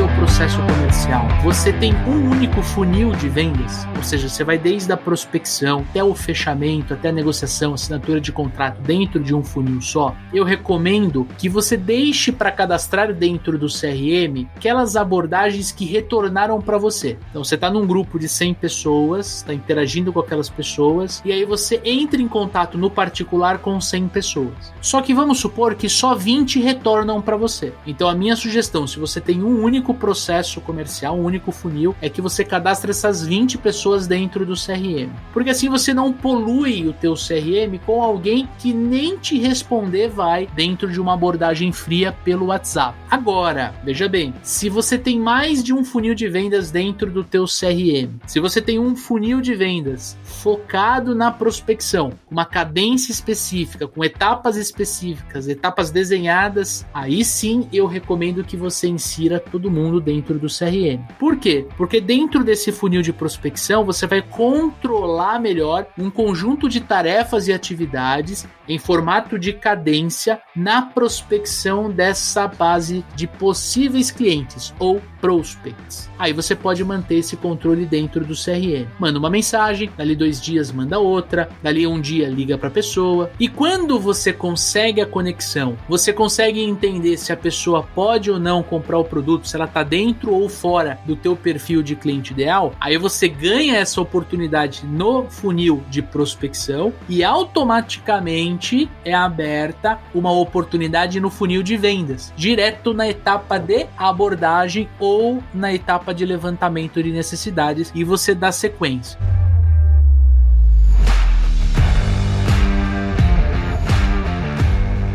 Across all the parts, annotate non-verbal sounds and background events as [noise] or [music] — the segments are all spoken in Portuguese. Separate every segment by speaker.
Speaker 1: teu processo comercial você tem um único funil de vendas, ou seja, você vai desde a prospecção até o fechamento, até a negociação, assinatura de contrato dentro de um funil só, eu recomendo que você deixe para cadastrar dentro do CRM aquelas abordagens que retornaram para você. Então você está num grupo de 100 pessoas, está interagindo com aquelas pessoas e aí você entra em contato no particular com 100 pessoas. Só que vamos supor que só 20 retornam para você. Então a minha sugestão, se você tem um único processo comercial, um único funil, é que você cadastre essas 20 pessoas dentro do CRM. Porque assim você não polui o teu CRM com alguém que nem te responder vai dentro de uma abordagem fria pelo WhatsApp. Agora, veja bem, se você tem mais de um funil de vendas dentro do teu CRM, se você tem um funil de vendas focado na prospecção, uma cadência específica, com etapas específicas, etapas desenhadas, aí sim eu recomendo que você insira todo mundo dentro do CRM. Por quê? Porque dentro desse funil de prospecção você vai controlar melhor um conjunto de tarefas e atividades em formato de cadência na prospecção dessa base de possíveis clientes ou prospects. Aí você pode manter esse controle dentro do CRM. Manda uma mensagem, dali dois dias manda outra, dali um dia liga para a pessoa. E quando você consegue a conexão, você consegue entender se a pessoa pode ou não comprar o produto, se ela está dentro ou fora do teu perfil de cliente ideal. Aí você ganha essa oportunidade no funil de prospecção e automaticamente é aberta uma oportunidade no funil de vendas, direto na etapa de abordagem ou na etapa de levantamento de necessidades e você dá sequência.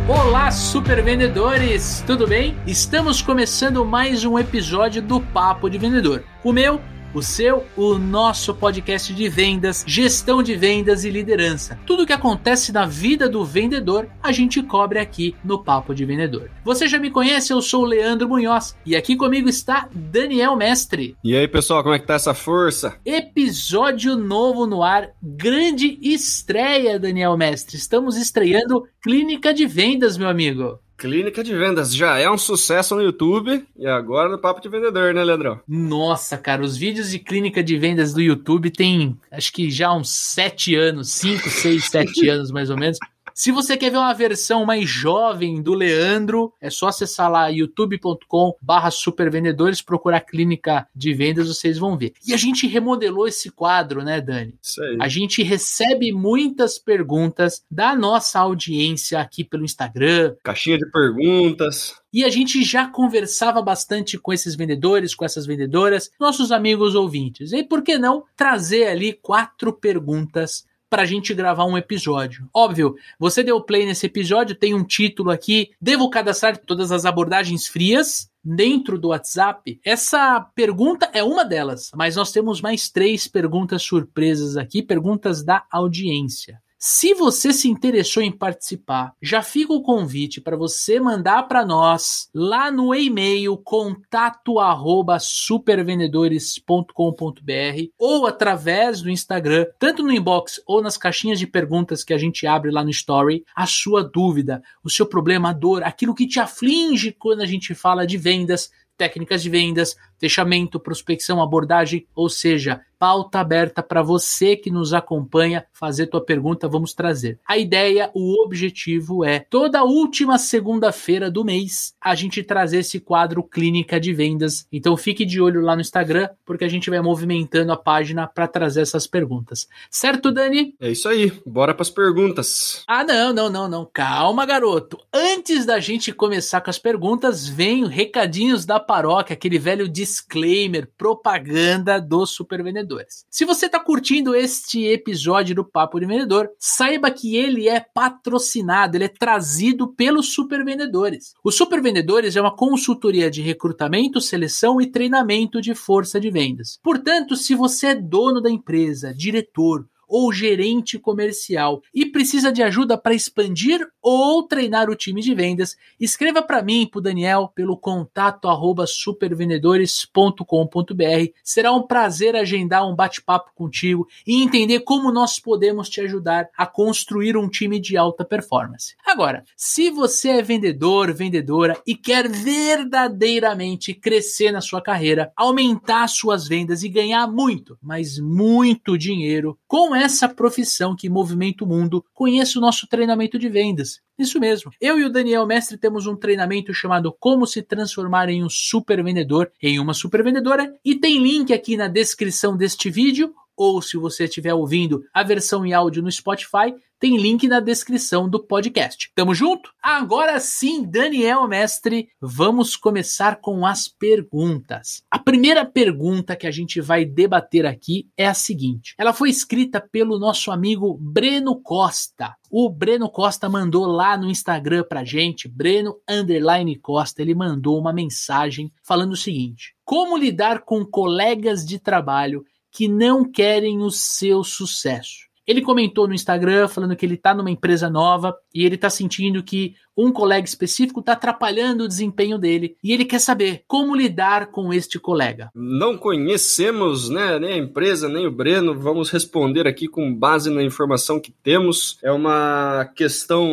Speaker 1: Olá, super vendedores! Tudo bem? Estamos começando mais um episódio do Papo de Vendedor. O meu o seu, o nosso podcast de vendas, gestão de vendas e liderança. Tudo o que acontece na vida do vendedor, a gente cobre aqui no Papo de Vendedor. Você já me conhece, eu sou o Leandro Munhoz e aqui comigo está Daniel Mestre.
Speaker 2: E aí, pessoal, como é que tá essa força?
Speaker 1: Episódio novo no ar, grande estreia, Daniel Mestre. Estamos estreando Clínica de Vendas, meu amigo.
Speaker 2: Clínica de Vendas já é um sucesso no YouTube e agora no Papo de Vendedor, né, Leandrão?
Speaker 1: Nossa, cara, os vídeos de Clínica de Vendas do YouTube tem acho que já uns sete anos, cinco, seis, sete [laughs] anos mais ou menos. Se você quer ver uma versão mais jovem do Leandro, é só acessar lá youtube.com barra supervendedores, procurar clínica de vendas, vocês vão ver. E a gente remodelou esse quadro, né, Dani?
Speaker 2: Isso aí.
Speaker 1: A gente recebe muitas perguntas da nossa audiência aqui pelo Instagram.
Speaker 2: Caixinha de perguntas.
Speaker 1: E a gente já conversava bastante com esses vendedores, com essas vendedoras, nossos amigos ouvintes. E por que não trazer ali quatro perguntas para a gente gravar um episódio. Óbvio, você deu play nesse episódio, tem um título aqui. Devo cadastrar todas as abordagens frias? Dentro do WhatsApp? Essa pergunta é uma delas, mas nós temos mais três perguntas surpresas aqui, perguntas da audiência. Se você se interessou em participar, já fica o convite para você mandar para nós lá no e-mail contato@supervendedores.com.br ou através do Instagram, tanto no inbox ou nas caixinhas de perguntas que a gente abre lá no story, a sua dúvida, o seu problema, a dor, aquilo que te aflige quando a gente fala de vendas, técnicas de vendas, fechamento, prospecção, abordagem, ou seja, pauta aberta para você que nos acompanha fazer tua pergunta, vamos trazer. A ideia, o objetivo é toda última segunda-feira do mês a gente trazer esse quadro clínica de vendas. Então fique de olho lá no Instagram, porque a gente vai movimentando a página para trazer essas perguntas. Certo, Dani?
Speaker 2: É isso aí. Bora para as perguntas.
Speaker 1: Ah, não, não, não, não. Calma, garoto. Antes da gente começar com as perguntas, vem recadinhos da paróquia, aquele velho disclaimer, propaganda dos super vendedores. Se você está curtindo este episódio do Papo de Vendedor, saiba que ele é patrocinado, ele é trazido pelos super vendedores. Os super vendedores é uma consultoria de recrutamento, seleção e treinamento de força de vendas. Portanto, se você é dono da empresa, diretor, ou gerente comercial e precisa de ajuda para expandir ou treinar o time de vendas, escreva para mim para Daniel pelo contato arroba supervendedores.com.br. Será um prazer agendar um bate-papo contigo e entender como nós podemos te ajudar a construir um time de alta performance. Agora, se você é vendedor, vendedora e quer verdadeiramente crescer na sua carreira, aumentar suas vendas e ganhar muito, mas muito dinheiro com essa profissão que movimenta o mundo, conheça o nosso treinamento de vendas. Isso mesmo. Eu e o Daniel Mestre temos um treinamento chamado Como se transformar em um super vendedor, em uma super vendedora, e tem link aqui na descrição deste vídeo ou se você estiver ouvindo a versão em áudio no Spotify, tem link na descrição do podcast. Tamo junto? Agora sim, Daniel Mestre, vamos começar com as perguntas. A primeira pergunta que a gente vai debater aqui é a seguinte: ela foi escrita pelo nosso amigo Breno Costa. O Breno Costa mandou lá no Instagram pra gente, Breno Underline Costa, ele mandou uma mensagem falando o seguinte: Como lidar com colegas de trabalho que não querem o seu sucesso. Ele comentou no Instagram falando que ele está numa empresa nova e ele está sentindo que um colega específico está atrapalhando o desempenho dele e ele quer saber como lidar com este colega.
Speaker 2: Não conhecemos né, nem a empresa, nem o Breno, vamos responder aqui com base na informação que temos. É uma questão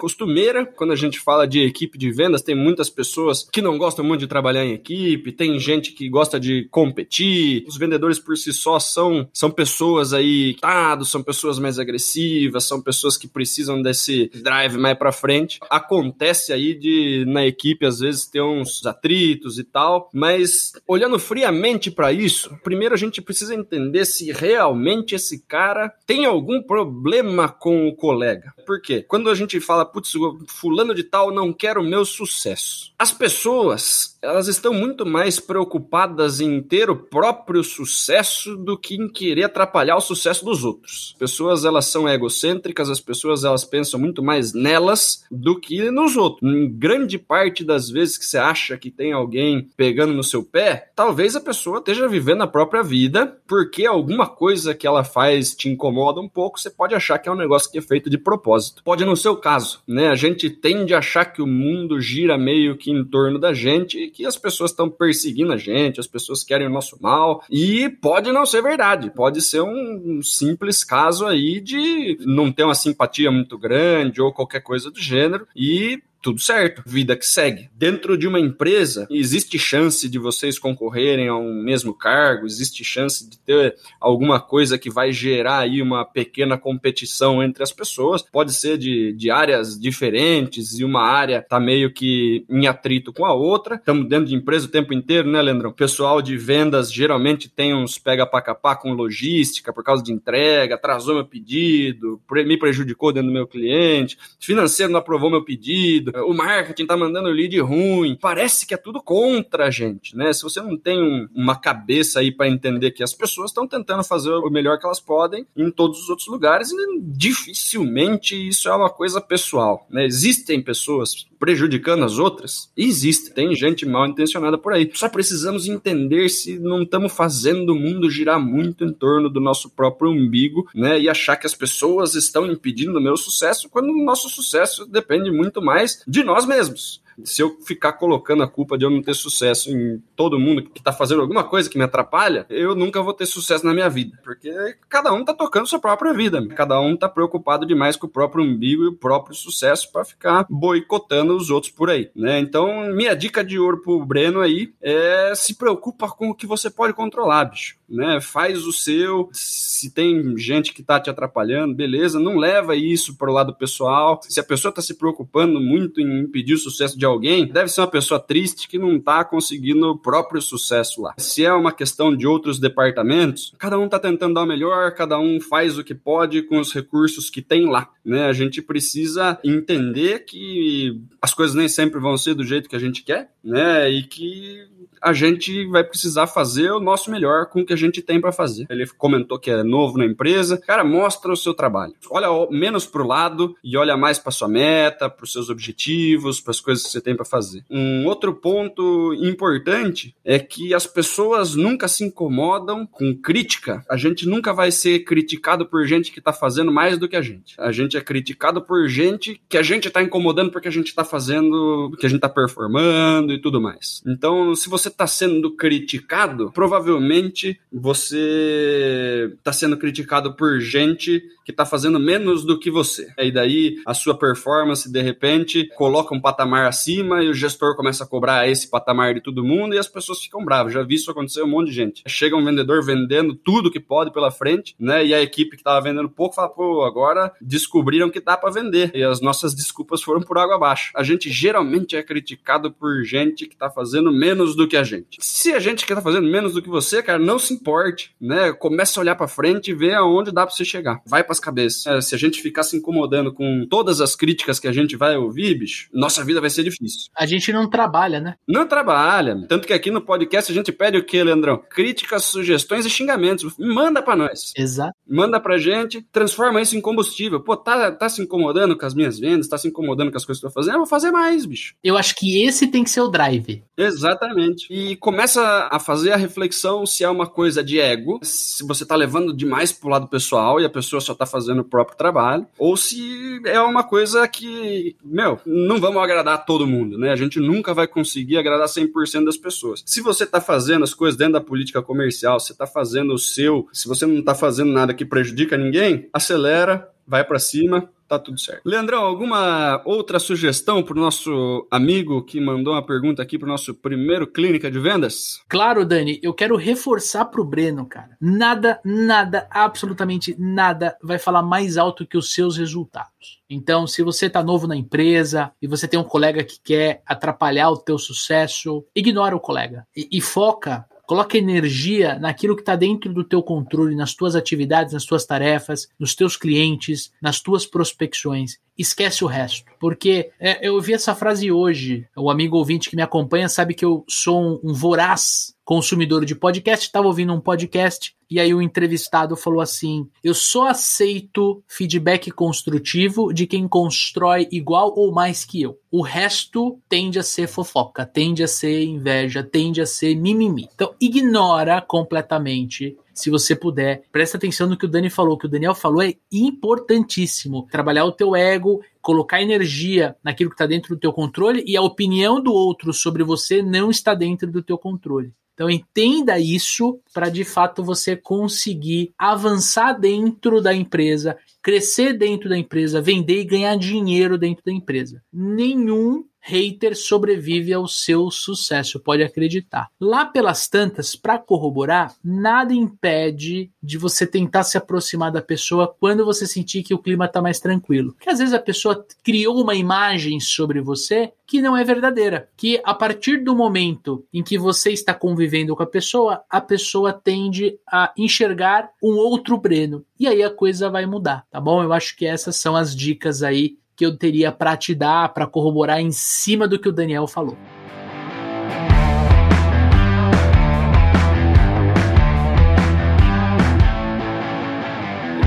Speaker 2: costumeira quando a gente fala de equipe de vendas. Tem muitas pessoas que não gostam muito de trabalhar em equipe, tem gente que gosta de competir. Os vendedores por si só são, são pessoas aí, são pessoas mais agressivas, são pessoas que precisam desse drive mais para frente. Acontece aí de na equipe às vezes ter uns atritos e tal, mas olhando friamente para isso, primeiro a gente precisa entender se realmente esse cara tem algum problema com o colega. Por quê? Quando a gente fala, putz, fulano de tal não quer o meu sucesso. As pessoas, elas estão muito mais preocupadas em ter o próprio sucesso do que em querer atrapalhar o sucesso dos outros. As pessoas, elas são egocêntricas, as pessoas, elas pensam muito mais nelas do que nos outros. Em grande parte das vezes que você acha que tem alguém pegando no seu pé, talvez a pessoa esteja vivendo a própria vida, porque alguma coisa que ela faz te incomoda um pouco, você pode achar que é um negócio que é feito de propósito. Pode no seu caso, né? A gente tende a achar que o mundo gira meio que em torno da gente e que as pessoas estão perseguindo a gente, as pessoas querem o nosso mal, e pode não ser verdade, pode ser um simples caso aí de não ter uma simpatia muito grande ou qualquer coisa do gênero, e tudo certo, vida que segue. Dentro de uma empresa, existe chance de vocês concorrerem a um mesmo cargo, existe chance de ter alguma coisa que vai gerar aí uma pequena competição entre as pessoas. Pode ser de, de áreas diferentes e uma área tá meio que em atrito com a outra. Estamos dentro de empresa o tempo inteiro, né, Leandrão? Pessoal de vendas geralmente tem uns pega para capar com logística por causa de entrega, atrasou meu pedido, me prejudicou dentro do meu cliente, financeiro não aprovou meu pedido o marketing tá mandando lead ruim. Parece que é tudo contra a gente, né? Se você não tem um, uma cabeça aí para entender que as pessoas estão tentando fazer o melhor que elas podem em todos os outros lugares, e dificilmente isso é uma coisa pessoal, né? Existem pessoas prejudicando as outras? Existe, tem gente mal intencionada por aí. Só precisamos entender se não estamos fazendo o mundo girar muito em torno do nosso próprio umbigo, né? E achar que as pessoas estão impedindo o meu sucesso, quando o nosso sucesso depende muito mais de nós mesmos se eu ficar colocando a culpa de eu não ter sucesso em todo mundo que tá fazendo alguma coisa que me atrapalha, eu nunca vou ter sucesso na minha vida. Porque cada um tá tocando sua própria vida. Cada um tá preocupado demais com o próprio umbigo e o próprio sucesso para ficar boicotando os outros por aí, né? Então, minha dica de ouro pro Breno aí é se preocupa com o que você pode controlar, bicho, né? Faz o seu, se tem gente que tá te atrapalhando, beleza, não leva isso pro lado pessoal. Se a pessoa tá se preocupando muito em impedir o sucesso de alguém, deve ser uma pessoa triste que não está conseguindo o próprio sucesso lá. Se é uma questão de outros departamentos, cada um está tentando dar o melhor, cada um faz o que pode com os recursos que tem lá. Né? A gente precisa entender que as coisas nem sempre vão ser do jeito que a gente quer, né? E que a gente vai precisar fazer o nosso melhor com o que a gente tem para fazer. Ele comentou que é novo na empresa. Cara, mostra o seu trabalho. Olha menos pro lado e olha mais para sua meta, para os seus objetivos, para as coisas que você tem para fazer. Um outro ponto importante é que as pessoas nunca se incomodam com crítica. A gente nunca vai ser criticado por gente que tá fazendo mais do que a gente. A gente é criticado por gente que a gente tá incomodando porque a gente tá fazendo, que a gente tá performando e tudo mais. Então, se você tá sendo criticado, provavelmente você tá sendo criticado por gente que tá fazendo menos do que você. E daí a sua performance de repente coloca um patamar acima e o gestor começa a cobrar esse patamar de todo mundo e as pessoas ficam bravas. Já vi isso acontecer um monte de gente. Chega um vendedor vendendo tudo que pode pela frente, né? E a equipe que tava vendendo pouco fala, pô, agora descobriram que dá para vender. E as nossas desculpas foram por água abaixo. A gente geralmente é criticado por gente que tá fazendo menos do que a gente. Se a gente que tá fazendo menos do que você, cara, não se importe, né? Começa a olhar para frente e ver aonde dá para você chegar. Vai para as cabeças. É, se a gente ficar se incomodando com todas as críticas que a gente vai ouvir, bicho, nossa vida vai ser difícil.
Speaker 1: A gente não trabalha, né?
Speaker 2: Não trabalha. Tanto que aqui no podcast a gente pede o que, Leandrão? Críticas, sugestões e xingamentos. Manda para nós.
Speaker 1: Exato.
Speaker 2: Manda pra gente, transforma isso em combustível. Pô, tá, tá se incomodando com as minhas vendas, tá se incomodando com as coisas que eu tô fazendo? Eu vou fazer mais, bicho.
Speaker 1: Eu acho que esse tem que ser o drive.
Speaker 2: Exatamente. E começa a fazer a reflexão se é uma coisa de ego, se você tá levando demais pro lado pessoal e a pessoa só tá fazendo o próprio trabalho, ou se é uma coisa que, meu, não vamos agradar todo mundo, né? A gente nunca vai conseguir agradar 100% das pessoas. Se você tá fazendo as coisas dentro da política comercial, você tá fazendo o seu, se você não tá fazendo nada que prejudica ninguém, acelera, vai para cima, tá tudo certo. Leandrão, alguma outra sugestão pro nosso amigo que mandou uma pergunta aqui pro nosso primeiro clínica de vendas?
Speaker 1: Claro, Dani, eu quero reforçar pro Breno, cara. Nada, nada, absolutamente nada vai falar mais alto que os seus resultados. Então, se você tá novo na empresa e você tem um colega que quer atrapalhar o teu sucesso, ignora o colega e, e foca Coloca energia naquilo que está dentro do teu controle, nas tuas atividades, nas tuas tarefas, nos teus clientes, nas tuas prospecções. Esquece o resto. Porque é, eu ouvi essa frase hoje. O amigo ouvinte que me acompanha sabe que eu sou um, um voraz consumidor de podcast, estava ouvindo um podcast e aí o entrevistado falou assim: "Eu só aceito feedback construtivo de quem constrói igual ou mais que eu. O resto tende a ser fofoca, tende a ser inveja, tende a ser mimimi. Então ignora completamente se você puder. Presta atenção no que o Dani falou, o que o Daniel falou é importantíssimo. Trabalhar o teu ego, colocar energia naquilo que está dentro do teu controle e a opinião do outro sobre você não está dentro do teu controle. Então entenda isso para de fato você conseguir avançar dentro da empresa, crescer dentro da empresa, vender e ganhar dinheiro dentro da empresa. Nenhum hater sobrevive ao seu sucesso, pode acreditar. Lá pelas tantas, para corroborar, nada impede de você tentar se aproximar da pessoa quando você sentir que o clima está mais tranquilo. Porque às vezes a pessoa criou uma imagem sobre você que não é verdadeira. Que a partir do momento em que você está convivendo com a pessoa, a pessoa tende a enxergar um outro Breno. E aí a coisa vai mudar, tá bom? Eu acho que essas são as dicas aí que eu teria para te dar, para corroborar em cima do que o Daniel falou.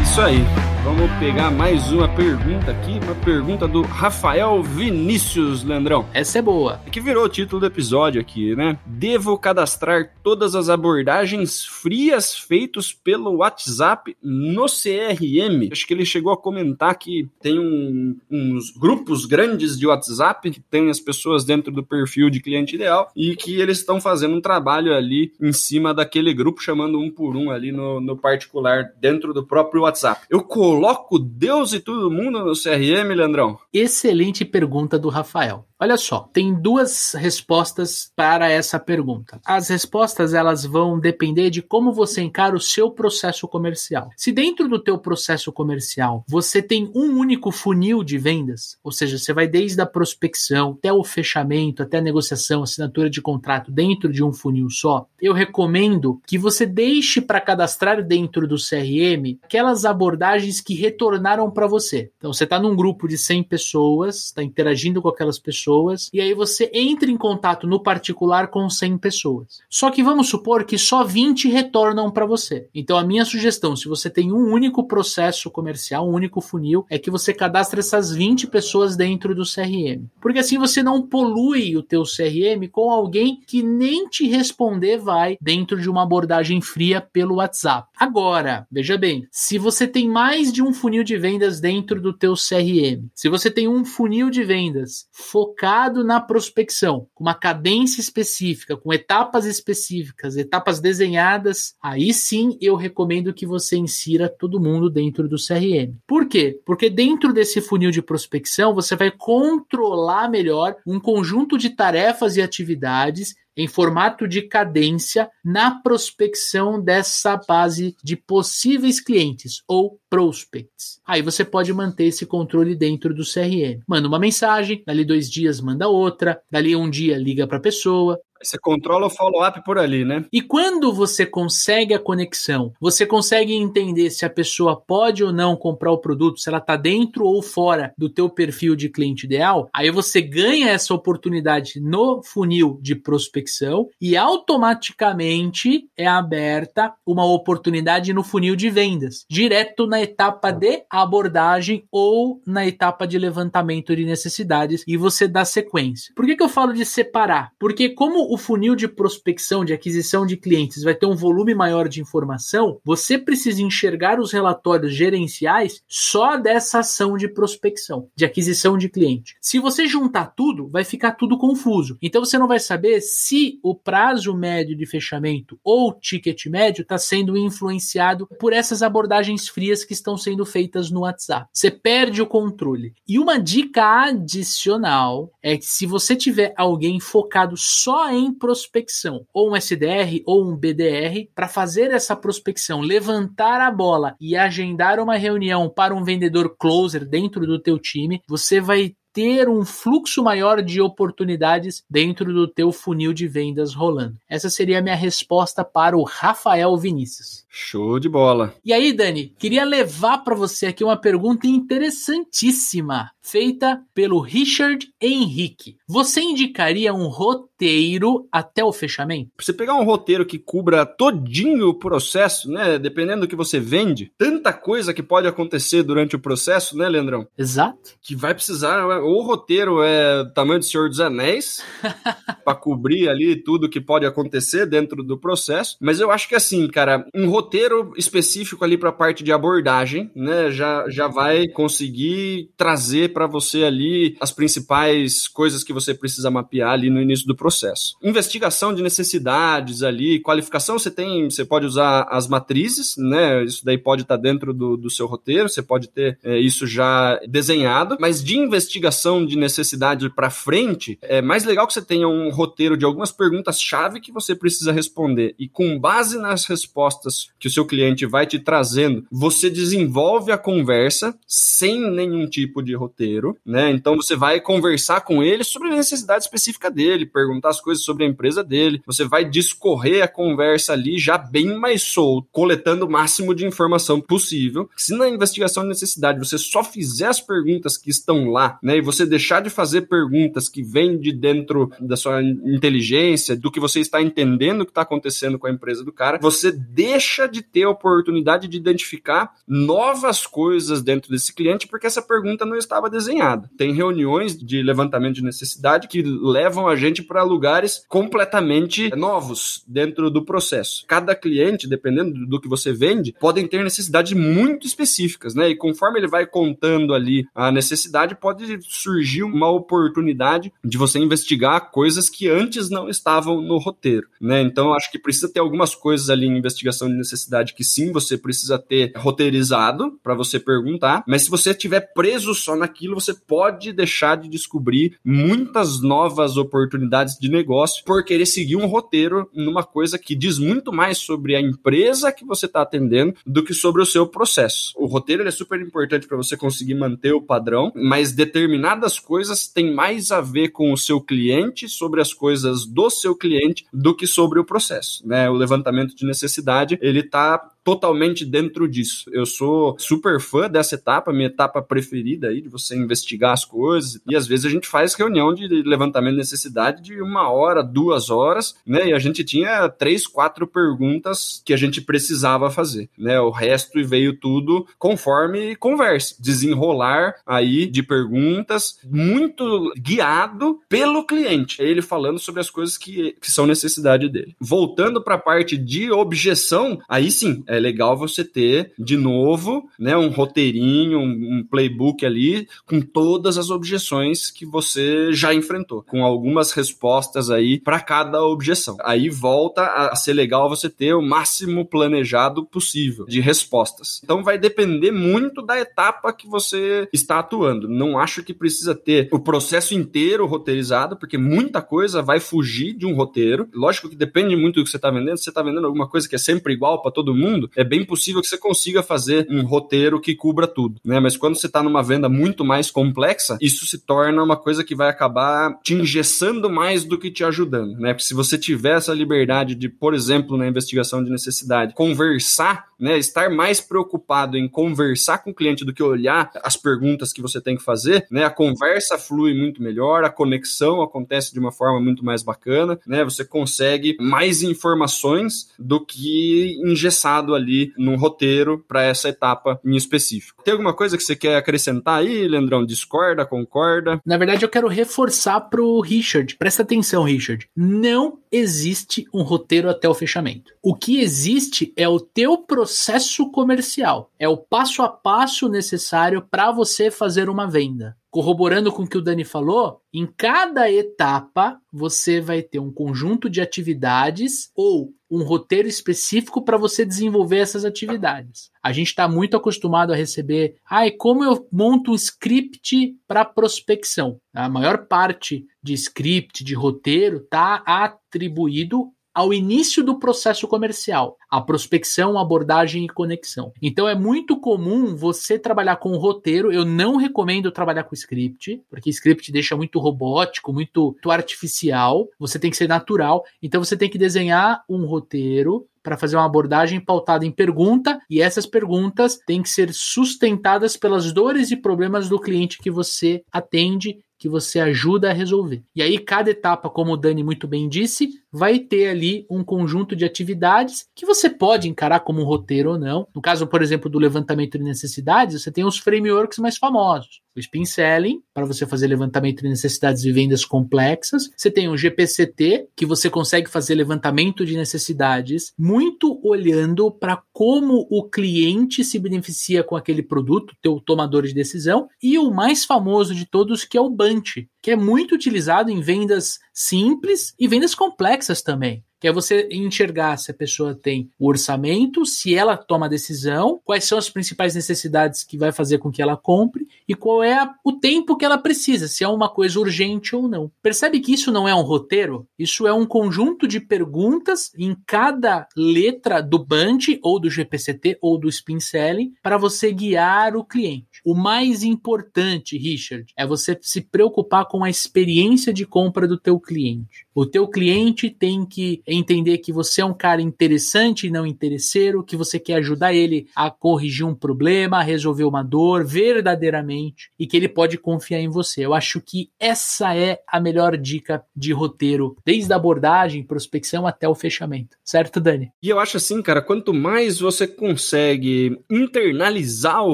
Speaker 2: Isso aí. Vamos pegar mais uma pergunta aqui, uma pergunta do Rafael Vinícius, Leandrão.
Speaker 1: Essa é boa.
Speaker 2: Que virou o título do episódio aqui, né? Devo cadastrar todas as abordagens frias feitos pelo WhatsApp no CRM? Acho que ele chegou a comentar que tem um, uns grupos grandes de WhatsApp que tem as pessoas dentro do perfil de cliente ideal e que eles estão fazendo um trabalho ali em cima daquele grupo, chamando um por um ali no, no particular dentro do próprio WhatsApp. Eu coloco Deus e todo mundo no CRM, Leandrão?
Speaker 1: Excelente pergunta do Rafael. Olha só, tem duas respostas para essa pergunta. As respostas elas vão depender de como você encara o seu processo comercial. Se dentro do teu processo comercial você tem um único funil de vendas, ou seja, você vai desde a prospecção até o fechamento, até a negociação, assinatura de contrato dentro de um funil só, eu recomendo que você deixe para cadastrar dentro do CRM aquelas abordagens que retornaram para você. Então você está num grupo de 100 pessoas, está interagindo com aquelas pessoas, e aí você entra em contato no particular com 100 pessoas. Só que vamos supor que só 20 retornam para você. Então a minha sugestão, se você tem um único processo comercial, um único funil, é que você cadastre essas 20 pessoas dentro do CRM. Porque assim você não polui o teu CRM com alguém que nem te responder vai dentro de uma abordagem fria pelo WhatsApp. Agora, veja bem, se você tem mais de um funil de vendas dentro do teu CRM, se você tem um funil de vendas focado na prospecção, com uma cadência específica, com etapas específicas, etapas desenhadas, aí sim eu recomendo que você insira todo mundo dentro do CRM. Por quê? Porque dentro desse funil de prospecção você vai controlar melhor um conjunto de tarefas e atividades em formato de cadência na prospecção dessa base de possíveis clientes ou prospects. Aí você pode manter esse controle dentro do CRM. Manda uma mensagem, dali dois dias manda outra, dali um dia liga para a pessoa,
Speaker 2: você controla o follow-up por ali, né?
Speaker 1: E quando você consegue a conexão, você consegue entender se a pessoa pode ou não comprar o produto, se ela está dentro ou fora do teu perfil de cliente ideal, aí você ganha essa oportunidade no funil de prospecção e automaticamente é aberta uma oportunidade no funil de vendas, direto na etapa de abordagem ou na etapa de levantamento de necessidades e você dá sequência. Por que, que eu falo de separar? Porque como o funil de prospecção, de aquisição de clientes vai ter um volume maior de informação, você precisa enxergar os relatórios gerenciais só dessa ação de prospecção, de aquisição de cliente. Se você juntar tudo, vai ficar tudo confuso. Então você não vai saber se o prazo médio de fechamento ou o ticket médio está sendo influenciado por essas abordagens frias que estão sendo feitas no WhatsApp. Você perde o controle. E uma dica adicional é que se você tiver alguém focado só em em prospecção, ou um SDR ou um BDR, para fazer essa prospecção, levantar a bola e agendar uma reunião para um vendedor closer dentro do teu time, você vai ter um fluxo maior de oportunidades dentro do teu funil de vendas rolando. Essa seria a minha resposta para o Rafael Vinícius.
Speaker 2: Show de bola.
Speaker 1: E aí, Dani, queria levar para você aqui uma pergunta interessantíssima, feita pelo Richard Henrique. Você indicaria um roteiro até o fechamento?
Speaker 2: Você pegar um roteiro que cubra todinho o processo, né, dependendo do que você vende, tanta coisa que pode acontecer durante o processo, né, Leandrão?
Speaker 1: Exato.
Speaker 2: Que vai precisar, ou o roteiro é tamanho do Senhor dos Anéis, [laughs] para cobrir ali tudo que pode acontecer dentro do processo, mas eu acho que assim, cara, um roteiro roteiro específico ali para a parte de abordagem, né, já, já vai conseguir trazer para você ali as principais coisas que você precisa mapear ali no início do processo. Investigação de necessidades ali, qualificação você tem, você pode usar as matrizes, né, isso daí pode estar tá dentro do, do seu roteiro, você pode ter é, isso já desenhado, mas de investigação de necessidade para frente, é mais legal que você tenha um roteiro de algumas perguntas-chave que você precisa responder e com base nas respostas que o seu cliente vai te trazendo, você desenvolve a conversa sem nenhum tipo de roteiro, né? Então você vai conversar com ele sobre a necessidade específica dele, perguntar as coisas sobre a empresa dele, você vai discorrer a conversa ali já bem mais solto, coletando o máximo de informação possível. Se na investigação de necessidade você só fizer as perguntas que estão lá, né, e você deixar de fazer perguntas que vêm de dentro da sua inteligência, do que você está entendendo que está acontecendo com a empresa do cara, você deixa de ter a oportunidade de identificar novas coisas dentro desse cliente, porque essa pergunta não estava desenhada. Tem reuniões de levantamento de necessidade que levam a gente para lugares completamente novos dentro do processo. Cada cliente, dependendo do que você vende, podem ter necessidades muito específicas, né? E conforme ele vai contando ali a necessidade, pode surgir uma oportunidade de você investigar coisas que antes não estavam no roteiro, né? Então, acho que precisa ter algumas coisas ali em investigação de necessidade necessidade que sim, você precisa ter roteirizado para você perguntar, mas se você estiver preso só naquilo, você pode deixar de descobrir muitas novas oportunidades de negócio por querer seguir um roteiro numa coisa que diz muito mais sobre a empresa que você está atendendo do que sobre o seu processo. O roteiro é super importante para você conseguir manter o padrão, mas determinadas coisas têm mais a ver com o seu cliente, sobre as coisas do seu cliente, do que sobre o processo. Né? O levantamento de necessidade ele está totalmente dentro disso. Eu sou super fã dessa etapa, minha etapa preferida aí, de você investigar as coisas. E às vezes a gente faz reunião de levantamento de necessidade de uma hora, duas horas, né? E a gente tinha três, quatro perguntas que a gente precisava fazer, né? O resto veio tudo conforme conversa, desenrolar aí de perguntas, muito guiado pelo cliente. Ele falando sobre as coisas que, que são necessidade dele. Voltando para a parte de objeção, aí sim, é legal você ter de novo, né, um roteirinho, um, um playbook ali com todas as objeções que você já enfrentou, com algumas respostas aí para cada objeção. Aí volta a ser legal você ter o máximo planejado possível de respostas. Então vai depender muito da etapa que você está atuando. Não acho que precisa ter o processo inteiro roteirizado, porque muita coisa vai fugir de um roteiro. Lógico que depende muito do que você está vendendo. Se você está vendendo alguma coisa que é sempre igual para todo mundo, é bem possível que você consiga fazer um roteiro que cubra tudo, né? Mas quando você está numa venda muito mais complexa, isso se torna uma coisa que vai acabar te engessando mais do que te ajudando, né? Porque se você tiver essa liberdade de, por exemplo, na investigação de necessidade, conversar, né? Estar mais preocupado em conversar com o cliente do que olhar as perguntas que você tem que fazer, né? A conversa flui muito melhor, a conexão acontece de uma forma muito mais bacana, né? Você consegue mais informações do que engessado ali num roteiro para essa etapa em específico. Tem alguma coisa que você quer acrescentar aí, Leandrão? Discorda, concorda?
Speaker 1: Na verdade, eu quero reforçar pro Richard. Presta atenção, Richard. Não existe um roteiro até o fechamento. O que existe é o teu processo comercial. É o passo a passo necessário para você fazer uma venda corroborando com o que o Dani falou, em cada etapa você vai ter um conjunto de atividades ou um roteiro específico para você desenvolver essas atividades. A gente está muito acostumado a receber, ai, como eu monto um script para prospecção? A maior parte de script, de roteiro, está atribuído ao início do processo comercial, a prospecção, abordagem e conexão. Então é muito comum você trabalhar com roteiro. Eu não recomendo trabalhar com script, porque script deixa muito robótico, muito, muito artificial. Você tem que ser natural. Então você tem que desenhar um roteiro para fazer uma abordagem pautada em pergunta e essas perguntas têm que ser sustentadas pelas dores e problemas do cliente que você atende que você ajuda a resolver. E aí, cada etapa, como o Dani muito bem disse, vai ter ali um conjunto de atividades que você pode encarar como um roteiro ou não. No caso, por exemplo, do levantamento de necessidades, você tem os frameworks mais famosos. O Spin Selling, para você fazer levantamento de necessidades e vendas complexas. Você tem o GPCT, que você consegue fazer levantamento de necessidades, muito olhando para como o cliente se beneficia com aquele produto, teu tomador de decisão. E o mais famoso de todos, que é o Bunch, que é muito utilizado em vendas simples e vendas complexas também que é você enxergar se a pessoa tem o orçamento, se ela toma a decisão, quais são as principais necessidades que vai fazer com que ela compre e qual é a, o tempo que ela precisa, se é uma coisa urgente ou não. Percebe que isso não é um roteiro? Isso é um conjunto de perguntas em cada letra do Band ou do GPCT ou do Spin Selling para você guiar o cliente. O mais importante, Richard, é você se preocupar com a experiência de compra do teu cliente. O teu cliente tem que entender que você é um cara interessante e não interesseiro, que você quer ajudar ele a corrigir um problema, a resolver uma dor verdadeiramente e que ele pode confiar em você. Eu acho que essa é a melhor dica de roteiro, desde a abordagem, prospecção até o fechamento. Certo, Dani?
Speaker 2: E eu acho assim, cara, quanto mais você consegue internalizar o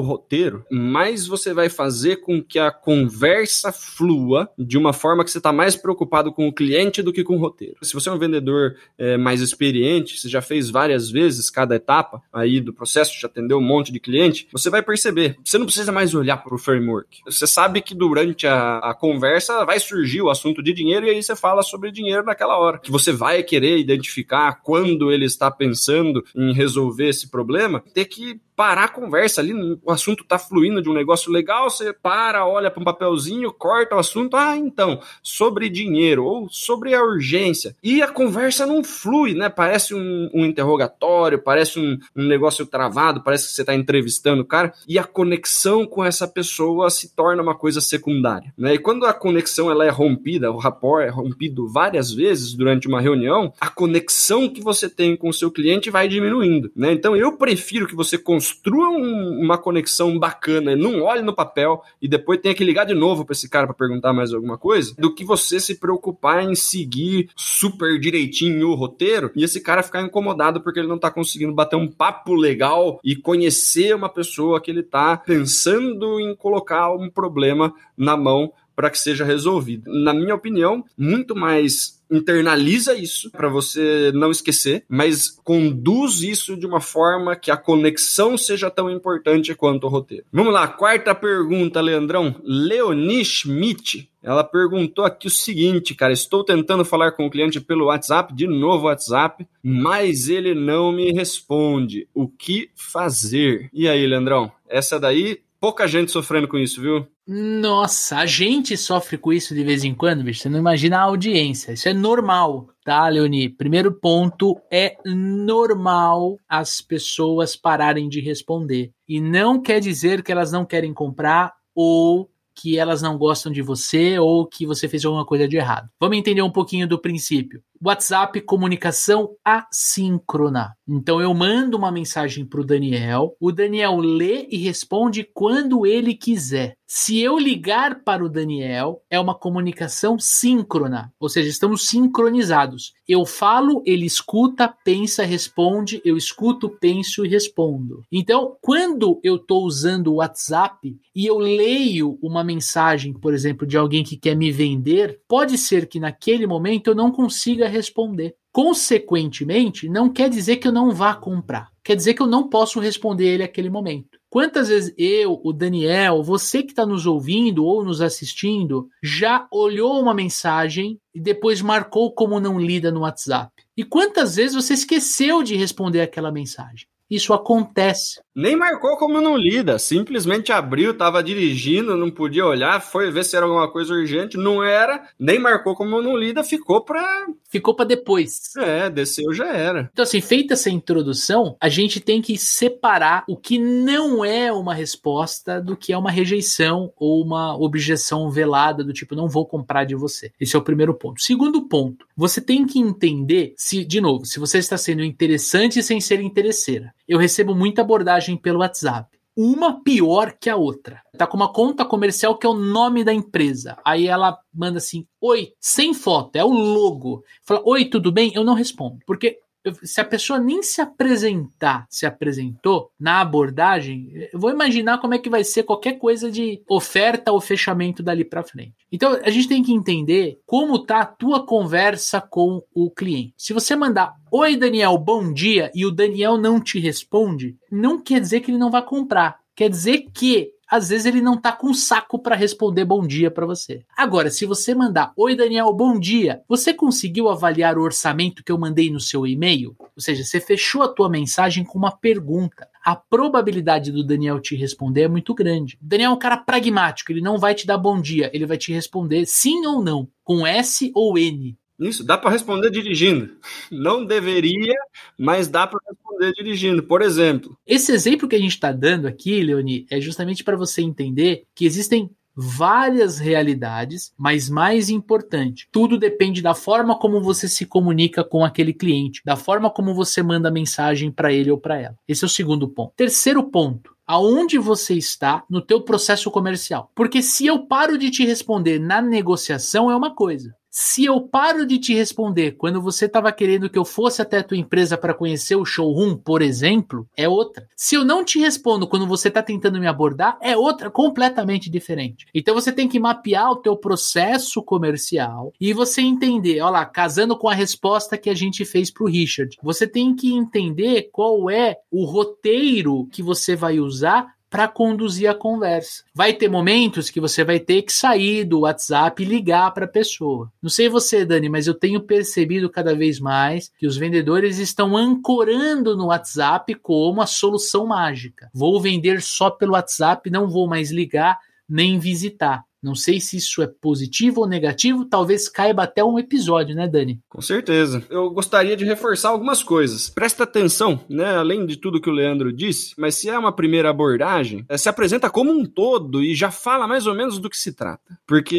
Speaker 2: roteiro, mais você vai fazer com que a conversa flua de uma forma que você está mais preocupado com o cliente do que com o roteiro. Se você é um vendedor é, mais experiente, você já fez várias vezes cada etapa aí do processo, já atendeu um monte de cliente, você vai perceber. Você não precisa mais olhar para o framework. Você sabe que durante a, a conversa vai surgir o assunto de dinheiro e aí você fala sobre dinheiro naquela hora. Que você vai querer identificar quando ele está pensando em resolver esse problema, ter que parar a conversa ali, o assunto tá fluindo de um negócio legal, você para, olha para um papelzinho, corta o assunto, ah, então, sobre dinheiro ou sobre a urgência. E a conversa não flui, né? Parece um, um interrogatório, parece um, um negócio travado, parece que você tá entrevistando o cara, e a conexão com essa pessoa se torna uma coisa secundária, né? E quando a conexão ela é rompida, o rapport é rompido várias vezes durante uma reunião, a conexão que você tem com o seu cliente vai diminuindo, né? Então eu prefiro que você construa um, uma conexão bacana, não olhe no papel e depois tenha que ligar de novo para esse cara para perguntar mais alguma coisa, do que você se preocupar em seguir super direitinho o roteiro e esse cara ficar incomodado porque ele não tá conseguindo bater um papo legal e conhecer uma pessoa que ele tá pensando em colocar um problema na mão para que seja resolvido. Na minha opinião, muito mais internaliza isso para você não esquecer, mas conduz isso de uma forma que a conexão seja tão importante quanto o roteiro. Vamos lá, quarta pergunta, Leandrão. Leonie Schmidt. Ela perguntou aqui o seguinte, cara: estou tentando falar com o cliente pelo WhatsApp, de novo WhatsApp, mas ele não me responde. O que fazer? E aí, Leandrão? Essa daí pouca gente sofrendo com isso, viu?
Speaker 1: Nossa, a gente sofre com isso de vez em quando, bicho. Você não imagina a audiência. Isso é normal, tá, Leoni? Primeiro ponto, é normal as pessoas pararem de responder. E não quer dizer que elas não querem comprar ou que elas não gostam de você ou que você fez alguma coisa de errado. Vamos entender um pouquinho do princípio. WhatsApp, comunicação assíncrona. Então eu mando uma mensagem para o Daniel, o Daniel lê e responde quando ele quiser. Se eu ligar para o Daniel, é uma comunicação síncrona, ou seja, estamos sincronizados. Eu falo, ele escuta, pensa, responde, eu escuto, penso e respondo. Então, quando eu estou usando o WhatsApp e eu leio uma mensagem, por exemplo, de alguém que quer me vender, pode ser que naquele momento eu não consiga responder. Consequentemente, não quer dizer que eu não vá comprar. Quer dizer que eu não posso responder ele naquele momento. Quantas vezes eu, o Daniel, você que está nos ouvindo ou nos assistindo, já olhou uma mensagem e depois marcou como não lida no WhatsApp? E quantas vezes você esqueceu de responder aquela mensagem? Isso acontece.
Speaker 2: Nem marcou como não lida, simplesmente abriu, estava dirigindo, não podia olhar, foi ver se era alguma coisa urgente, não era, nem marcou como não lida, ficou para
Speaker 1: ficou para depois.
Speaker 2: É, desceu já era.
Speaker 1: Então assim, feita essa introdução, a gente tem que separar o que não é uma resposta do que é uma rejeição ou uma objeção velada do tipo não vou comprar de você. Esse é o primeiro ponto. Segundo ponto, você tem que entender se, de novo, se você está sendo interessante sem ser interesseira eu recebo muita abordagem pelo WhatsApp. Uma pior que a outra. Tá com uma conta comercial que é o nome da empresa. Aí ela manda assim: Oi, sem foto, é o logo. Fala: Oi, tudo bem? Eu não respondo. Porque se a pessoa nem se apresentar, se apresentou na abordagem, eu vou imaginar como é que vai ser qualquer coisa de oferta ou fechamento dali para frente. Então a gente tem que entender como tá a tua conversa com o cliente. Se você mandar Oi Daniel, bom dia e o Daniel não te responde, não quer dizer que ele não vai comprar. Quer dizer que às vezes ele não tá com saco para responder bom dia para você. Agora, se você mandar oi Daniel, bom dia, você conseguiu avaliar o orçamento que eu mandei no seu e-mail? Ou seja, você fechou a tua mensagem com uma pergunta. A probabilidade do Daniel te responder é muito grande. O Daniel é um cara pragmático, ele não vai te dar bom dia, ele vai te responder sim ou não, com S ou N.
Speaker 2: Isso, dá para responder dirigindo. Não deveria, mas dá para responder dirigindo. Por exemplo.
Speaker 1: Esse exemplo que a gente está dando aqui, Leoni, é justamente para você entender que existem várias realidades, mas mais importante, tudo depende da forma como você se comunica com aquele cliente, da forma como você manda mensagem para ele ou para ela. Esse é o segundo ponto. Terceiro ponto, aonde você está no teu processo comercial. Porque se eu paro de te responder na negociação é uma coisa. Se eu paro de te responder quando você estava querendo que eu fosse até a tua empresa para conhecer o showroom, por exemplo, é outra. Se eu não te respondo quando você está tentando me abordar, é outra completamente diferente. Então você tem que mapear o teu processo comercial e você entender, olha lá, casando com a resposta que a gente fez para o Richard, você tem que entender qual é o roteiro que você vai usar para conduzir a conversa. Vai ter momentos que você vai ter que sair do WhatsApp e ligar para a pessoa. Não sei você, Dani, mas eu tenho percebido cada vez mais que os vendedores estão ancorando no WhatsApp como a solução mágica. Vou vender só pelo WhatsApp, não vou mais ligar nem visitar. Não sei se isso é positivo ou negativo, talvez caiba até um episódio, né, Dani?
Speaker 2: Com certeza. Eu gostaria de reforçar algumas coisas. Presta atenção, né, além de tudo que o Leandro disse, mas se é uma primeira abordagem, é, se apresenta como um todo e já fala mais ou menos do que se trata. Porque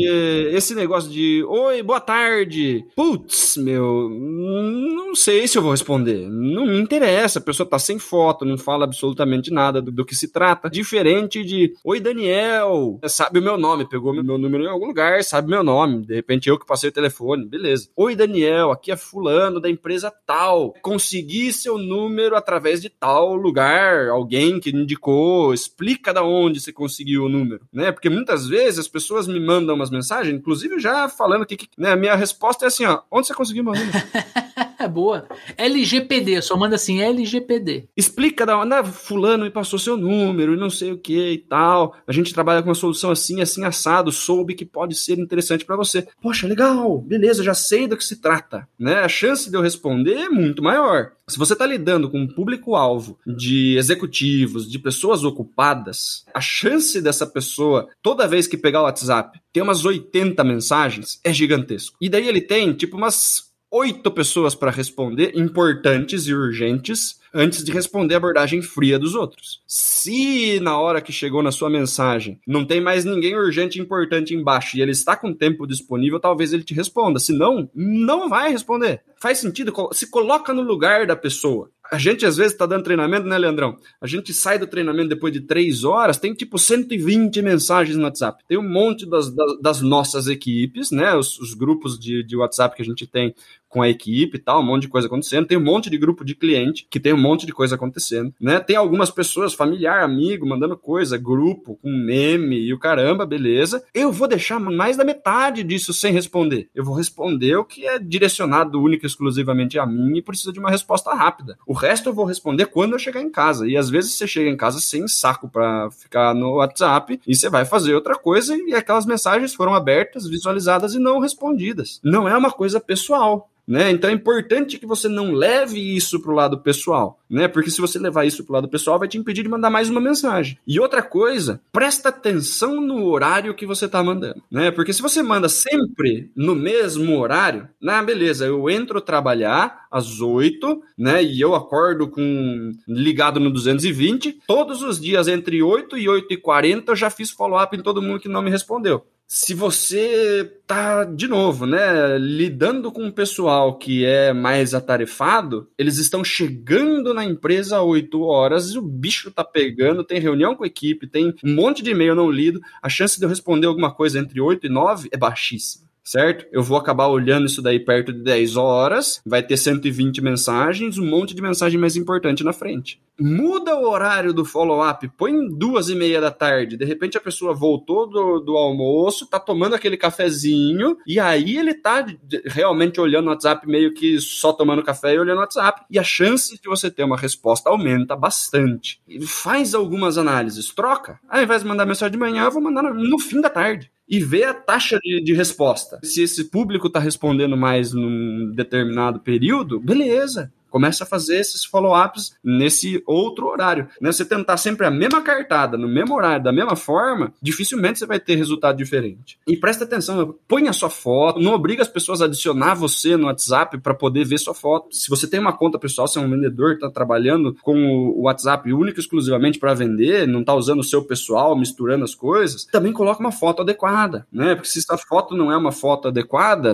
Speaker 2: esse negócio de oi, boa tarde, putz, meu, não sei se eu vou responder. Não me interessa, a pessoa tá sem foto, não fala absolutamente nada do, do que se trata. Diferente de oi, Daniel, sabe o meu nome, pegou pegou meu número em algum lugar, sabe meu nome. De repente eu que passei o telefone, beleza. Oi, Daniel, aqui é Fulano da empresa tal. Consegui seu número através de tal lugar, alguém que indicou, explica da onde você conseguiu o número, né? Porque muitas vezes as pessoas me mandam umas mensagens, inclusive já falando que, né, a minha resposta é assim, ó, onde você conseguiu meu número? [laughs]
Speaker 1: É boa. LGPD, só manda assim, LGPD.
Speaker 2: Explica da onde, ah, fulano me passou seu número e não sei o que e tal. A gente trabalha com uma solução assim, assim, assado, soube que pode ser interessante para você. Poxa, legal, beleza, já sei do que se trata, né? A chance de eu responder é muito maior. Se você está lidando com um público-alvo de executivos, de pessoas ocupadas, a chance dessa pessoa, toda vez que pegar o WhatsApp, ter umas 80 mensagens é gigantesco. E daí ele tem, tipo, umas oito pessoas para responder, importantes e urgentes, antes de responder a abordagem fria dos outros. Se na hora que chegou na sua mensagem não tem mais ninguém urgente e importante embaixo e ele está com tempo disponível, talvez ele te responda. Se não, não vai responder. Faz sentido? Se coloca no lugar da pessoa a gente às vezes está dando treinamento, né, Leandrão? A gente sai do treinamento depois de três horas, tem tipo 120 mensagens no WhatsApp. Tem um monte das, das, das nossas equipes, né? Os, os grupos de, de WhatsApp que a gente tem com a equipe e tal, um monte de coisa acontecendo. Tem um monte de grupo de cliente que tem um monte de coisa acontecendo, né? Tem algumas pessoas, familiar, amigo, mandando coisa, grupo, com meme e o caramba, beleza. Eu vou deixar mais da metade disso sem responder. Eu vou responder o que é direcionado única e exclusivamente a mim e precisa de uma resposta rápida. O resto eu vou responder quando eu chegar em casa. E às vezes você chega em casa sem saco para ficar no WhatsApp e você vai fazer outra coisa e aquelas mensagens foram abertas, visualizadas e não respondidas. Não é uma coisa pessoal. Né? Então é importante que você não leve isso para o lado pessoal, né? Porque se você levar isso para o lado pessoal, vai te impedir de mandar mais uma mensagem. E outra coisa, presta atenção no horário que você está mandando, né? Porque se você manda sempre no mesmo horário, na né? beleza, eu entro trabalhar às 8, né? E eu acordo com ligado no 220. Todos os dias entre 8 e 8 e 40 eu já fiz follow-up em todo mundo que não me respondeu se você tá, de novo, né, lidando com um pessoal que é mais atarefado, eles estão chegando na empresa às 8 horas o bicho tá pegando, tem reunião com a equipe, tem um monte de e-mail não lido, a chance de eu responder alguma coisa entre 8 e 9 é baixíssima certo? Eu vou acabar olhando isso daí perto de 10 horas, vai ter 120 mensagens, um monte de mensagem mais importante na frente. Muda o horário do follow-up, põe duas e meia da tarde, de repente a pessoa voltou do, do almoço, tá tomando aquele cafezinho, e aí ele tá realmente olhando o WhatsApp meio que só tomando café e olhando o WhatsApp, e a chance de você ter uma resposta aumenta bastante. Faz algumas análises, troca. Ao invés de mandar mensagem de manhã, eu vou mandar no fim da tarde e ver a taxa de, de resposta. Se esse público está respondendo mais num determinado período, beleza. Começa a fazer esses follow-ups nesse outro horário. Né? Você tentar sempre a mesma cartada, no mesmo horário, da mesma forma, dificilmente você vai ter resultado diferente. E presta atenção, põe a sua foto, não obriga as pessoas a adicionar você no WhatsApp para poder ver sua foto. Se você tem uma conta pessoal, se é um vendedor que está trabalhando com o WhatsApp único exclusivamente para vender, não está usando o seu pessoal, misturando as coisas, também coloca uma foto adequada, né? Porque se a foto não é uma foto adequada,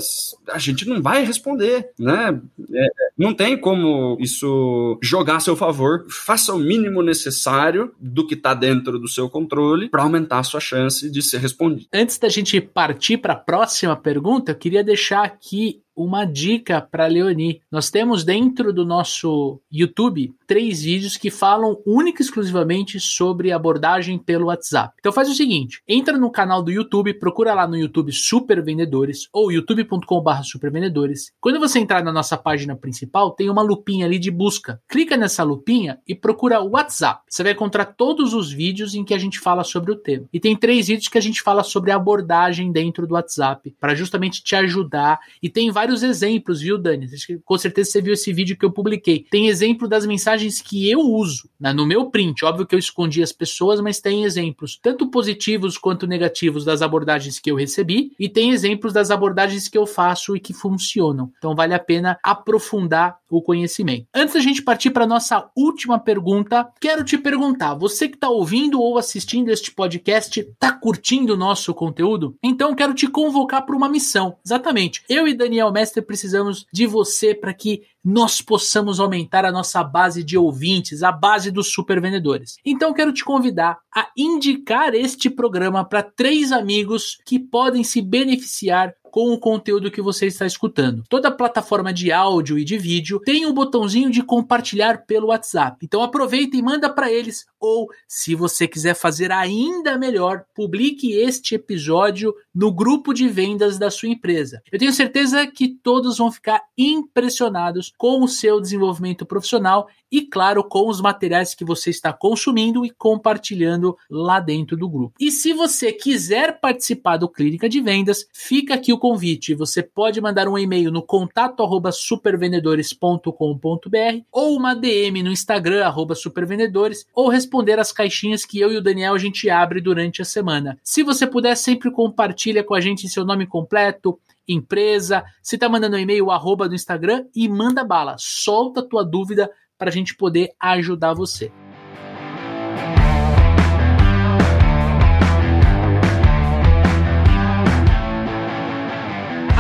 Speaker 2: a gente não vai responder, né? É, não tem como isso jogar a seu favor. Faça o mínimo necessário do que está dentro do seu controle para aumentar a sua chance de ser respondido.
Speaker 1: Antes da gente partir para a próxima pergunta, eu queria deixar aqui uma dica para Leoni. Nós temos dentro do nosso YouTube três vídeos que falam única e exclusivamente sobre abordagem pelo WhatsApp. Então faz o seguinte, entra no canal do YouTube, procura lá no YouTube Super Vendedores ou youtube.com/supervendedores. Quando você entrar na nossa página principal, tem uma lupinha ali de busca. Clica nessa lupinha e procura WhatsApp. Você vai encontrar todos os vídeos em que a gente fala sobre o tema. E tem três vídeos que a gente fala sobre abordagem dentro do WhatsApp, para justamente te ajudar. E tem vários exemplos, viu, Dani? Com certeza você viu esse vídeo que eu publiquei. Tem exemplo das mensagens que eu uso né, no meu print. Óbvio que eu escondi as pessoas, mas tem exemplos, tanto positivos quanto negativos, das abordagens que eu recebi. E tem exemplos das abordagens que eu faço e que funcionam. Então vale a pena aprofundar o conhecimento. Antes da gente partir para nossa última pergunta, quero te perguntar: você que está ouvindo ou assistindo este podcast, está curtindo o nosso conteúdo? Então quero te convocar para uma missão. Exatamente. Eu e Daniel Mestre precisamos de você para que nós possamos aumentar a nossa base de ouvintes, a base dos super vendedores. Então quero te convidar a indicar este programa para três amigos que podem se beneficiar com o conteúdo que você está escutando. Toda plataforma de áudio e de vídeo tem um botãozinho de compartilhar pelo WhatsApp. Então aproveita e manda para eles. Ou, se você quiser fazer ainda melhor, publique este episódio no grupo de vendas da sua empresa. Eu tenho certeza que todos vão ficar impressionados com o seu desenvolvimento profissional e, claro, com os materiais que você está consumindo e compartilhando lá dentro do grupo. E se você quiser participar do Clínica de Vendas, fica aqui o convite. Você pode mandar um e-mail no contato arroba supervendedores.com.br ou uma DM no Instagram supervendedores ou responder as caixinhas que eu e o Daniel a gente abre durante a semana. Se você puder, sempre compartilha com a gente seu nome completo, empresa, se tá mandando um e-mail, arroba do Instagram e manda bala. Solta tua dúvida para a gente poder ajudar você.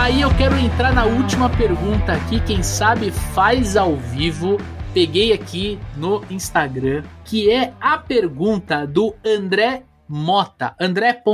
Speaker 1: Aí eu quero entrar na última pergunta aqui, quem sabe faz ao vivo. Peguei aqui no Instagram, que é a pergunta do André Mota, André.s.mota.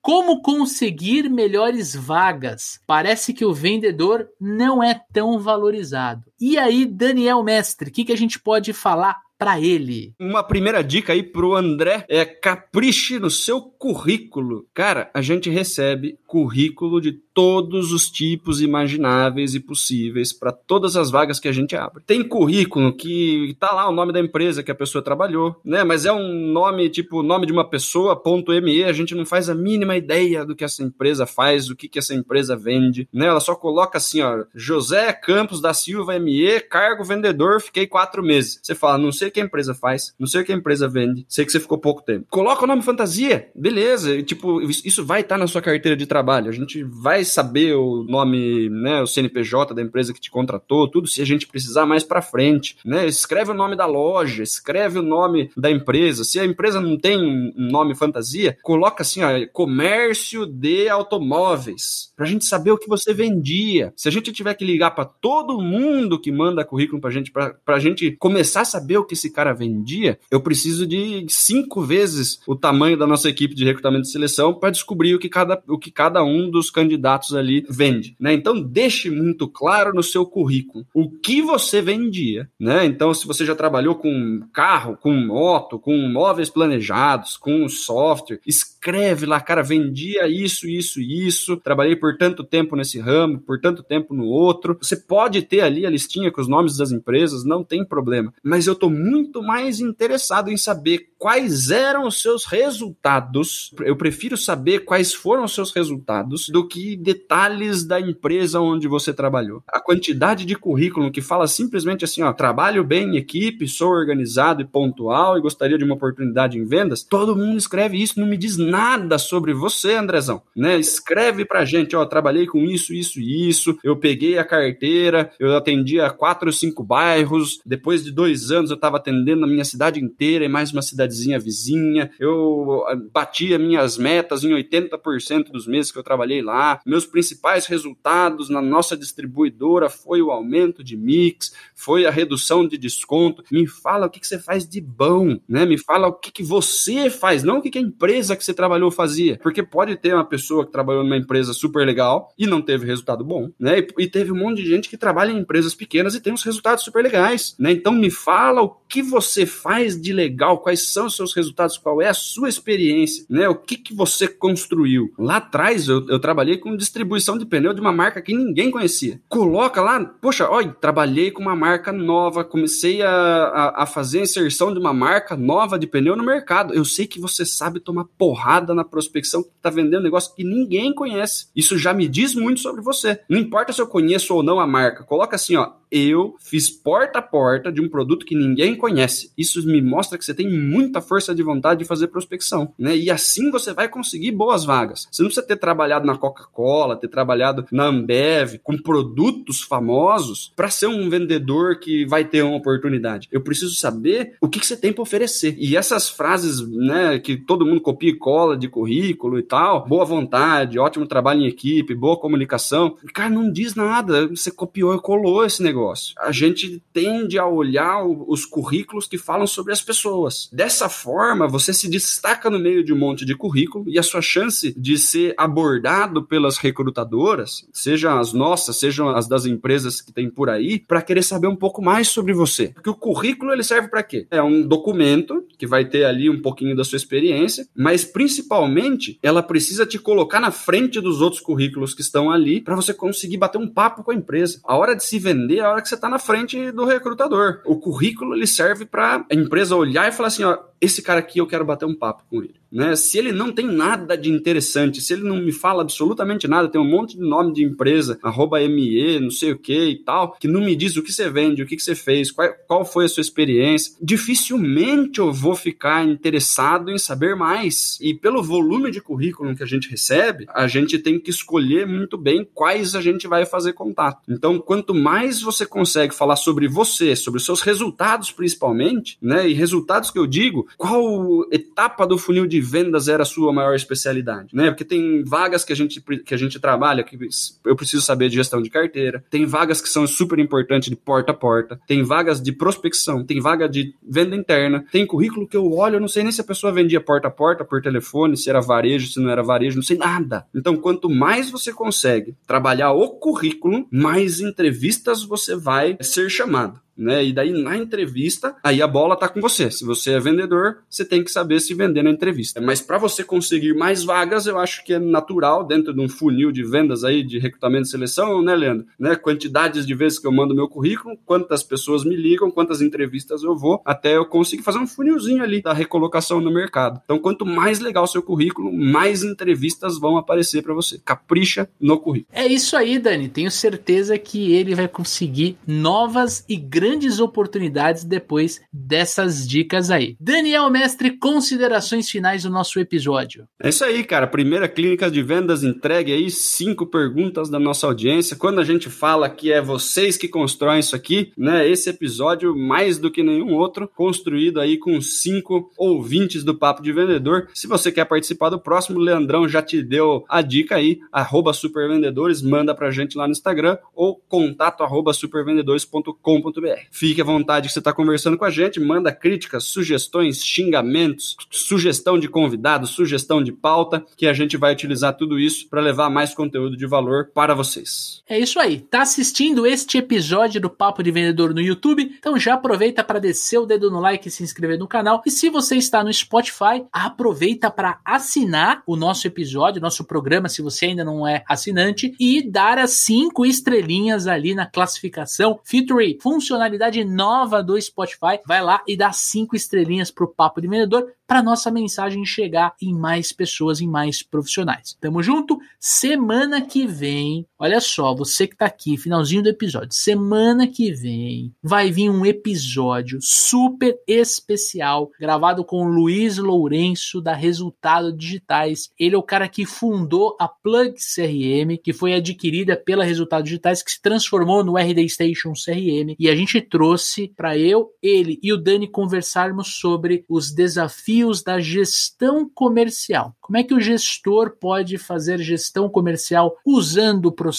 Speaker 1: Como conseguir melhores vagas? Parece que o vendedor não é tão valorizado. E aí, Daniel Mestre, o que, que a gente pode falar para ele.
Speaker 2: Uma primeira dica aí pro André é capriche no seu currículo. Cara, a gente recebe currículo de todos os tipos imagináveis e possíveis para todas as vagas que a gente abre. Tem currículo que tá lá o nome da empresa que a pessoa trabalhou, né? Mas é um nome tipo nome de uma pessoa, ponto .me, a gente não faz a mínima ideia do que essa empresa faz, o que que essa empresa vende, né? Ela só coloca assim, ó, José Campos da Silva ME, cargo vendedor, fiquei quatro meses. Você fala, não sei o que a empresa faz, não sei o que a empresa vende, sei que você ficou pouco tempo. Coloca o nome fantasia, beleza, e, tipo, isso vai estar tá na sua carteira de trabalho, a gente vai vai saber o nome, né, o CNPJ da empresa que te contratou, tudo se a gente precisar mais para frente, né? Escreve o nome da loja, escreve o nome da empresa. Se a empresa não tem um nome fantasia, coloca assim, ó, comércio de automóveis, pra gente saber o que você vendia. Se a gente tiver que ligar para todo mundo que manda currículo pra gente, pra, pra gente começar a saber o que esse cara vendia, eu preciso de cinco vezes o tamanho da nossa equipe de recrutamento e seleção para descobrir o que cada, o que cada um dos candidatos ali vende, né? Então deixe muito claro no seu currículo o que você vendia, né? Então se você já trabalhou com carro, com moto, com móveis planejados, com software, escreve lá, cara, vendia isso, isso, isso, trabalhei por tanto tempo nesse ramo, por tanto tempo no outro. Você pode ter ali a listinha com os nomes das empresas, não tem problema. Mas eu tô muito mais interessado em saber quais eram os seus resultados. Eu prefiro saber quais foram os seus resultados do que detalhes da empresa onde você trabalhou. A quantidade de currículo que fala simplesmente assim, ó, trabalho bem em equipe, sou organizado e pontual e gostaria de uma oportunidade em vendas. Todo mundo escreve isso, não me diz nada sobre você, Andrezão, né? Escreve pra gente, ó, trabalhei com isso, isso e isso, eu peguei a carteira, eu atendia quatro ou cinco bairros, depois de dois anos eu estava atendendo a minha cidade inteira e mais uma cidadezinha vizinha, eu batia minhas metas em 80% dos meses que eu trabalhei lá, meus principais resultados na nossa distribuidora foi o aumento de mix, foi a redução de desconto. Me fala o que, que você faz de bom, né? Me fala o que, que você faz, não o que, que a empresa que você trabalhou fazia. Porque pode ter uma pessoa que trabalhou numa empresa super legal e não teve resultado bom, né? E, e teve um monte de gente que trabalha em empresas pequenas e tem uns resultados super legais, né? Então me fala o que você faz de legal, quais são os seus resultados, qual é a sua experiência, né? O que, que você construiu. Lá atrás eu, eu trabalhei com distribuição de pneu de uma marca que ninguém conhecia. Coloca lá, poxa, olha, trabalhei com uma marca nova, comecei a, a, a fazer a inserção de uma marca nova de pneu no mercado. Eu sei que você sabe tomar porrada na prospecção, tá vendendo um negócio que ninguém conhece. Isso já me diz muito sobre você. Não importa se eu conheço ou não a marca, coloca assim, ó, eu fiz porta a porta de um produto que ninguém conhece. Isso me mostra que você tem muita força de vontade de fazer prospecção, né? E assim você vai conseguir boas vagas. Você não precisa ter trabalhado na Coca-Cola, ter trabalhado na Ambev, com produtos famosos, para ser um vendedor que vai ter uma oportunidade. Eu preciso saber o que, que você tem para oferecer. E essas frases, né, que todo mundo copia e cola de currículo e tal, boa vontade, ótimo trabalho em equipe, boa comunicação, cara, não diz nada. Você copiou e colou esse negócio. A gente tende a olhar os currículos que falam sobre as pessoas. Dessa forma, você se destaca no meio de um monte de currículo e a sua chance de ser abordado pelas recrutadoras, sejam as nossas, sejam as das empresas que tem por aí, para querer saber um pouco mais sobre você. Porque o currículo ele serve para quê? É um documento que vai ter ali um pouquinho da sua experiência, mas principalmente ela precisa te colocar na frente dos outros currículos que estão ali para você conseguir bater um papo com a empresa. A hora de se vender, a hora que você está na frente do recrutador. O currículo ele serve para a empresa olhar e falar assim, ó, esse cara aqui eu quero bater um papo com ele. Né? Se ele não tem nada de interessante, se ele não me fala absolutamente nada, tem um monte de nome de empresa, arroba ME, não sei o que e tal, que não me diz o que você vende, o que, você fez, qual, qual foi a sua experiência, dificilmente eu vou ficar interessado em saber mais. E pelo volume de currículo que a gente recebe, a gente tem que escolher muito bem quais a gente vai fazer contato. Então, quanto mais você consegue falar sobre você, sobre os seus resultados principalmente, né? E resultados que eu digo, qual etapa do funil de vendas era a sua maior especialidade, né? Porque tem vagas que a gente, que a gente trabalha que eu preciso saber de gestão de carteira, tem vagas que são super importantes de porta a porta, tem vagas de prospecção, tem vaga de venda interna, tem currículo que eu olho, eu não sei nem se a pessoa vendia porta a porta por telefone, se era varejo, se não era varejo, não sei nada. Então, quanto mais você consegue trabalhar o currículo, mais entrevistas você vai ser chamado né? E daí na entrevista, aí a bola tá com você. Se você é vendedor, você tem que saber se vender na entrevista. Mas para você conseguir mais vagas, eu acho que é natural dentro de um funil de vendas aí de recrutamento e seleção, né, Leandro? Né? Quantidades de vezes que eu mando meu currículo, quantas pessoas me ligam, quantas entrevistas eu vou, até eu conseguir fazer um funilzinho ali da recolocação no mercado. Então, quanto mais legal o seu currículo, mais entrevistas vão aparecer para você. Capricha no currículo.
Speaker 1: É isso aí, Dani. Tenho certeza que ele vai conseguir novas e grandes grandes oportunidades depois dessas dicas aí. Daniel Mestre, considerações finais do nosso episódio.
Speaker 2: É isso aí, cara. Primeira clínica de vendas entregue aí, cinco perguntas da nossa audiência. Quando a gente fala que é vocês que constroem isso aqui, né? Esse episódio, mais do que nenhum outro, construído aí com cinco ouvintes do Papo de Vendedor. Se você quer participar do próximo, Leandrão já te deu a dica aí, arroba supervendedores, manda pra gente lá no Instagram ou contato arroba supervendedores.com.br. Fique à vontade que você está conversando com a gente, manda críticas, sugestões, xingamentos, sugestão de convidado, sugestão de pauta, que a gente vai utilizar tudo isso para levar mais conteúdo de valor para vocês.
Speaker 1: É isso aí. Tá assistindo este episódio do Papo de Vendedor no YouTube? Então já aproveita para descer o dedo no like e se inscrever no canal. E se você está no Spotify, aproveita para assinar o nosso episódio, nosso programa, se você ainda não é assinante, e dar as cinco estrelinhas ali na classificação. Feature funcionar funcionalidade nova do Spotify. Vai lá e dá cinco estrelinhas pro Papo de Vendedor para nossa mensagem chegar em mais pessoas, em mais profissionais. Tamo junto? Semana que vem, olha só, você que tá aqui, finalzinho do episódio, semana que vem vai vir um episódio super especial gravado com o Luiz Lourenço da Resultado Digitais. Ele é o cara que fundou a Plug CRM, que foi adquirida pela Resultado Digitais, que se transformou no RD Station CRM, e a gente trouxe para eu, ele e o Dani conversarmos sobre os desafios da gestão comercial. Como é que o gestor pode fazer gestão comercial usando o processo,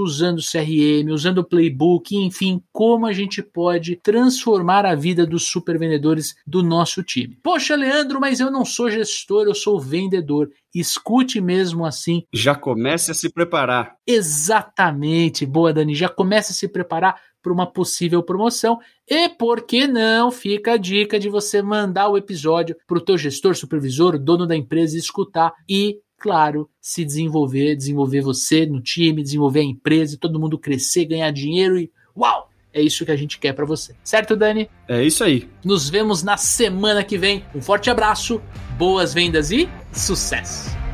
Speaker 1: usando o CRM, usando o playbook, enfim, como a gente pode transformar a vida dos supervendedores do nosso time. Poxa, Leandro, mas eu não sou gestor, eu sou vendedor. Escute mesmo assim.
Speaker 2: Já comece a se preparar.
Speaker 1: Exatamente. Boa, Dani. Já comece a se preparar para uma possível promoção. E por que não fica a dica de você mandar o episódio para o teu gestor, supervisor, dono da empresa escutar e claro, se desenvolver, desenvolver você no time, desenvolver a empresa, todo mundo crescer, ganhar dinheiro e uau! É isso que a gente quer para você. Certo, Dani?
Speaker 2: É isso aí.
Speaker 1: Nos vemos na semana que vem. Um forte abraço, boas vendas e sucesso!